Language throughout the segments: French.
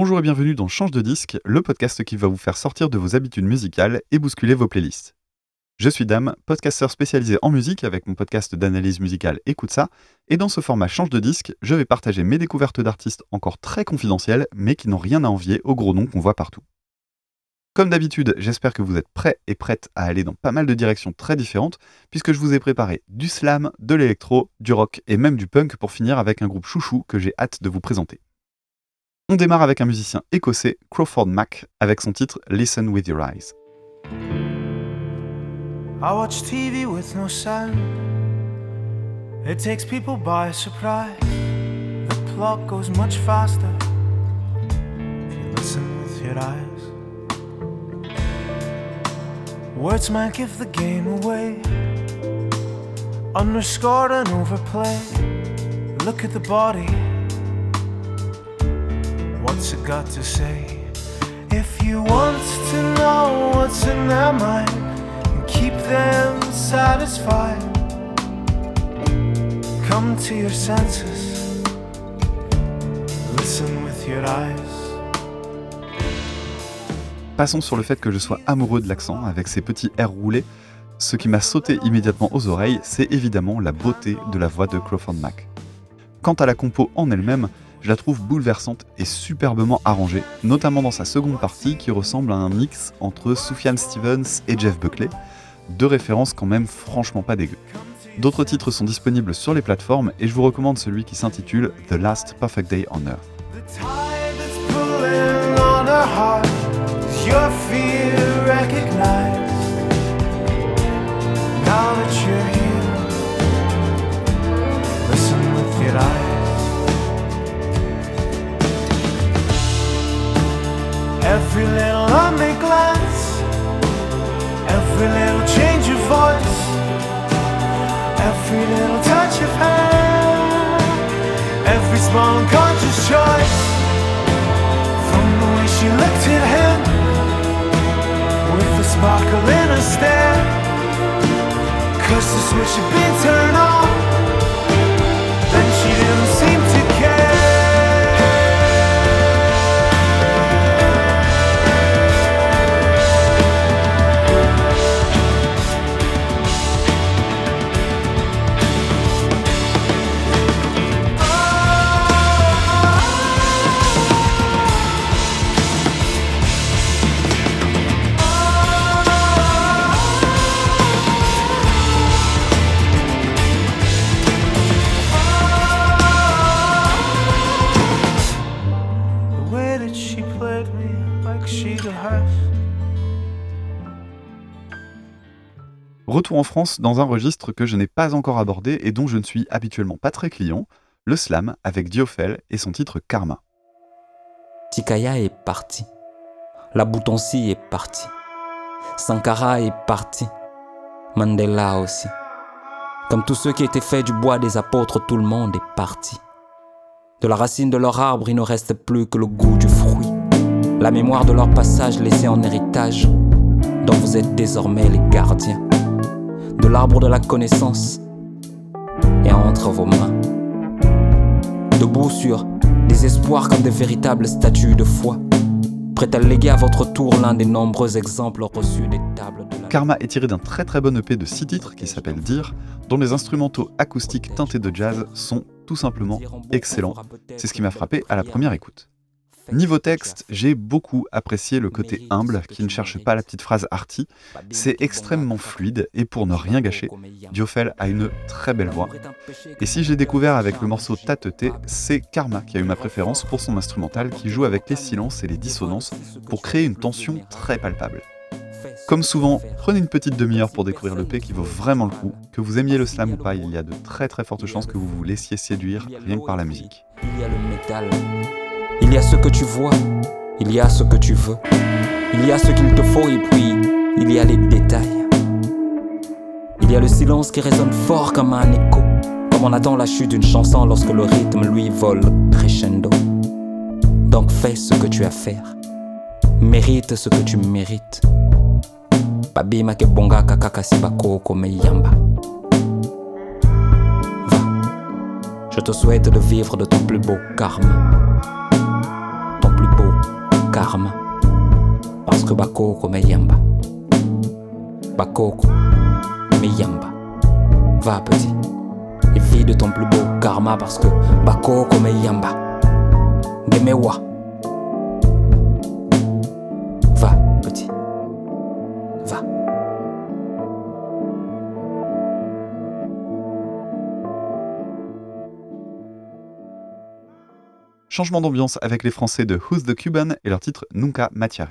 Bonjour et bienvenue dans Change de disque, le podcast qui va vous faire sortir de vos habitudes musicales et bousculer vos playlists. Je suis Dame, podcasteur spécialisé en musique avec mon podcast d'analyse musicale Écoute ça, et dans ce format Change de disque, je vais partager mes découvertes d'artistes encore très confidentielles, mais qui n'ont rien à envier aux gros noms qu'on voit partout. Comme d'habitude, j'espère que vous êtes prêts et prêtes à aller dans pas mal de directions très différentes, puisque je vous ai préparé du slam, de l'électro, du rock et même du punk pour finir avec un groupe chouchou que j'ai hâte de vous présenter. On démarre avec un musicien écossais, Crawford Mack, avec son titre Listen with Your Eyes. I watch TV with no sound. It takes people by surprise. The plot goes much faster if you listen with your eyes. Words might give the game away, underscored and overplayed. Look at the body. If you want to know what's in their mind keep them satisfied, come to your senses. Listen with your eyes. Passons sur le fait que je sois amoureux de l'accent avec ses petits airs roulés. Ce qui m'a sauté immédiatement aux oreilles, c'est évidemment la beauté de la voix de Crawford Mack. Quant à la compo en elle-même, je la trouve bouleversante et superbement arrangée, notamment dans sa seconde partie qui ressemble à un mix entre Sufjan Stevens et Jeff Buckley, deux références quand même franchement pas dégueu. D'autres titres sont disponibles sur les plateformes et je vous recommande celui qui s'intitule The Last Perfect Day on Earth. 是悲惨。Retour en France dans un registre que je n'ai pas encore abordé et dont je ne suis habituellement pas très client, le slam avec Diophel et son titre Karma. Tikaya est parti. La Boutonsi est partie. Sankara est parti. Mandela aussi. Comme tous ceux qui étaient faits du bois des apôtres, tout le monde est parti. De la racine de leur arbre, il ne reste plus que le goût du fruit. La mémoire de leur passage laissé en héritage, dont vous êtes désormais les gardiens. De l'arbre de la connaissance et entre vos mains. Debout sur des espoirs comme de véritables statues de foi, prêtes à léguer à votre tour l'un des nombreux exemples reçus des tables de la Karma est tiré d'un très très bon EP de 6 titres qui s'appelle Dire, dont les instrumentaux acoustiques teintés de jazz sont tout simplement excellents. C'est ce qui m'a frappé à la première écoute. Niveau texte, j'ai beaucoup apprécié le côté humble qui ne cherche pas la petite phrase arty. C'est extrêmement fluide et pour ne rien gâcher, Diophel a une très belle voix. Et si je l'ai découvert avec le morceau Tateté, c'est Karma qui a eu ma préférence pour son instrumental qui joue avec les silences et les dissonances pour créer une tension très palpable. Comme souvent, prenez une petite demi-heure pour découvrir le P qui vaut vraiment le coup. Que vous aimiez le slam ou pas, il y a de très très fortes chances que vous vous laissiez séduire rien que par la musique. Il y a le métal. Il y a ce que tu vois. Il y a ce que tu veux. Il y a ce qu'il te faut et puis il y a les détails. Il y a le silence qui résonne fort comme un écho. Comme on attend la chute d'une chanson lorsque le rythme lui vole crescendo. Donc fais ce que tu as à faire. Mérite ce que tu mérites. babima ke meyamba va je te souhaite de vivre de ton plus beau karma karma. Parce que bakoko me yamba. Bakoko me yamba. Va petit. Et vis de ton plus beau karma parce que bakoko me yamba. Changement d'ambiance avec les Français de Who's the Cuban et leur titre Nunca Matiare.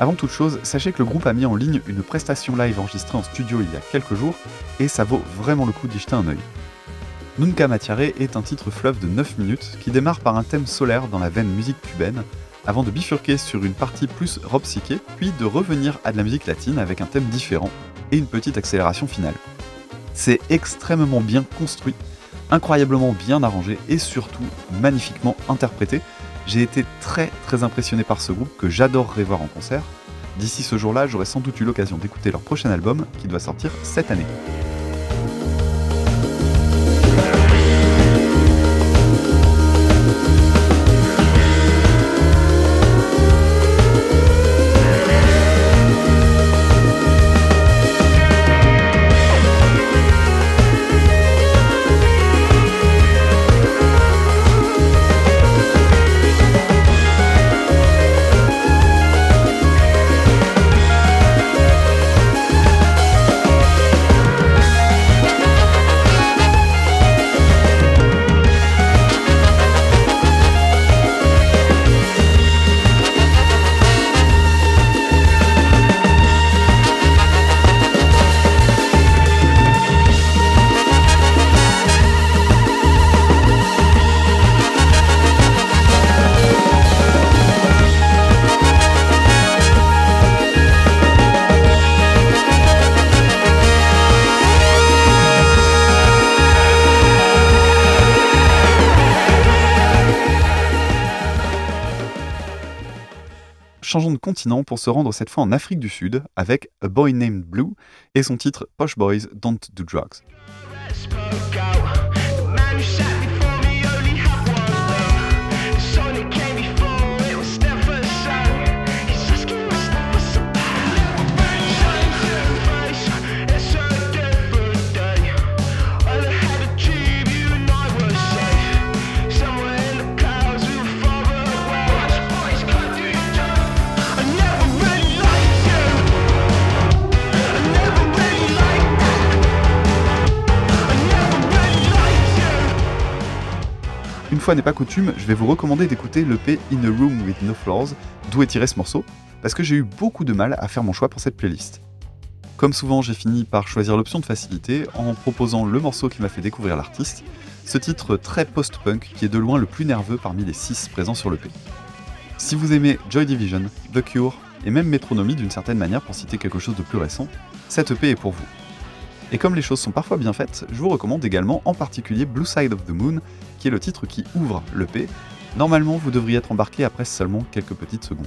Avant toute chose, sachez que le groupe a mis en ligne une prestation live enregistrée en studio il y a quelques jours, et ça vaut vraiment le coup d'y jeter un œil. Nunca Matiare est un titre fleuve de 9 minutes qui démarre par un thème solaire dans la veine musique cubaine, avant de bifurquer sur une partie plus rock psyché, puis de revenir à de la musique latine avec un thème différent et une petite accélération finale. C'est extrêmement bien construit, incroyablement bien arrangé et surtout magnifiquement interprété. J'ai été très très impressionné par ce groupe que j'adorerais voir en concert. D'ici ce jour-là, j'aurai sans doute eu l'occasion d'écouter leur prochain album qui doit sortir cette année. Changeons de continent pour se rendre cette fois en Afrique du Sud avec A Boy Named Blue et son titre Posh Boys Don't Do Drugs. N'est pas coutume, je vais vous recommander d'écouter l'EP In a Room with No Floors, d'où est tiré ce morceau, parce que j'ai eu beaucoup de mal à faire mon choix pour cette playlist. Comme souvent, j'ai fini par choisir l'option de facilité en proposant le morceau qui m'a fait découvrir l'artiste, ce titre très post-punk qui est de loin le plus nerveux parmi les 6 présents sur l'EP. Si vous aimez Joy Division, The Cure et même Metronomy d'une certaine manière pour citer quelque chose de plus récent, cette EP est pour vous. Et comme les choses sont parfois bien faites, je vous recommande également en particulier Blue Side of the Moon, qui est le titre qui ouvre l'EP. Normalement, vous devriez être embarqué après seulement quelques petites secondes.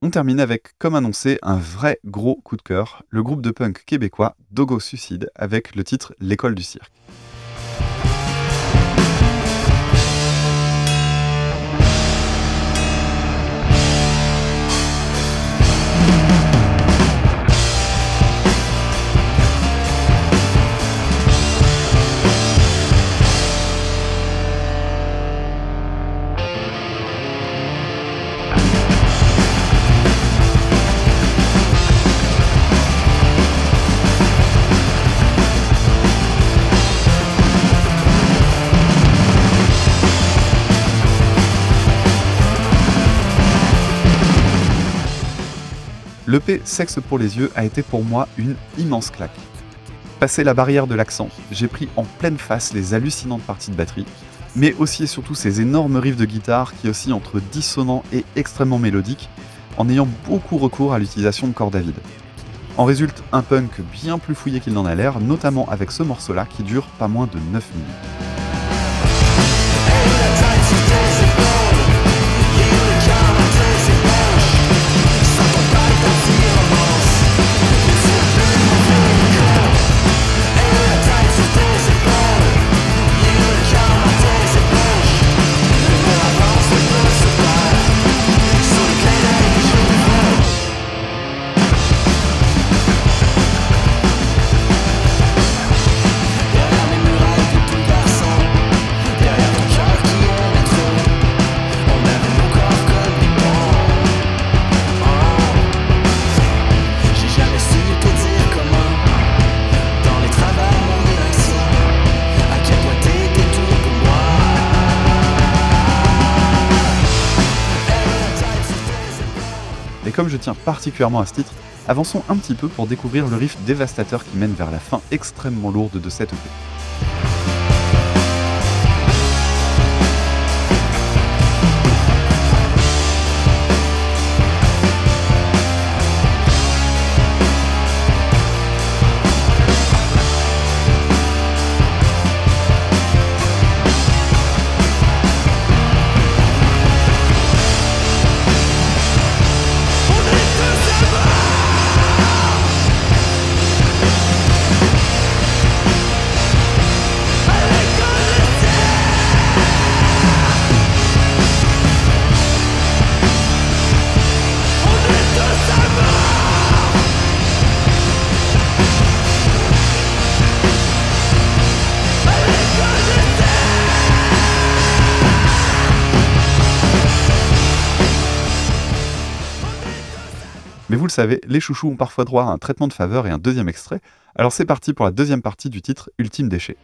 On termine avec, comme annoncé, un vrai gros coup de cœur, le groupe de punk québécois Dogo Suicide avec le titre L'école du cirque. L'EP Sexe pour les yeux a été pour moi une immense claque. Passé la barrière de l'accent, j'ai pris en pleine face les hallucinantes parties de batterie, mais aussi et surtout ces énormes riffs de guitare qui oscillent entre dissonants et extrêmement mélodiques, en ayant beaucoup recours à l'utilisation de cordes à vide. En résulte un punk bien plus fouillé qu'il n'en a l'air, notamment avec ce morceau-là qui dure pas moins de 9 minutes. Comme je tiens particulièrement à ce titre, avançons un petit peu pour découvrir le riff dévastateur qui mène vers la fin extrêmement lourde de cette EP. Le savez, les chouchous ont parfois droit à un traitement de faveur et un deuxième extrait, alors c'est parti pour la deuxième partie du titre Ultime déchet.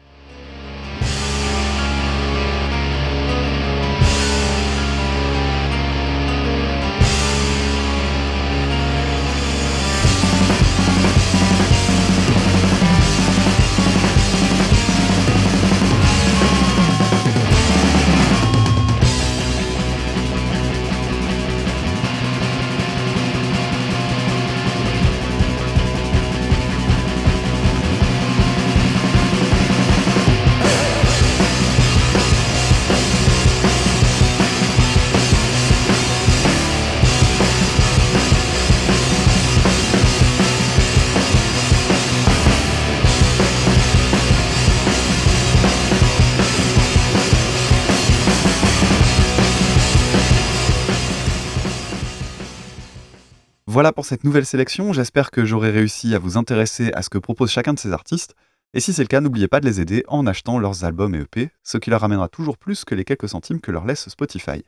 Voilà pour cette nouvelle sélection, j'espère que j'aurai réussi à vous intéresser à ce que propose chacun de ces artistes, et si c'est le cas, n'oubliez pas de les aider en achetant leurs albums et EP, ce qui leur ramènera toujours plus que les quelques centimes que leur laisse Spotify.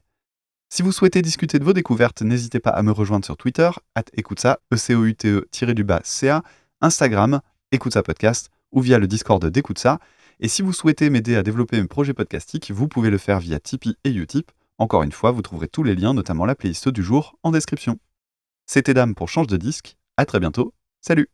Si vous souhaitez discuter de vos découvertes, n'hésitez pas à me rejoindre sur Twitter, at e u t e Instagram, écoute ça podcast, ou via le Discord d'écoute ça. Et si vous souhaitez m'aider à développer mes projets podcastiques, vous pouvez le faire via Tipeee et Utip. Encore une fois, vous trouverez tous les liens, notamment la playlist du jour, en description. C'était Dame pour Change de disque. À très bientôt. Salut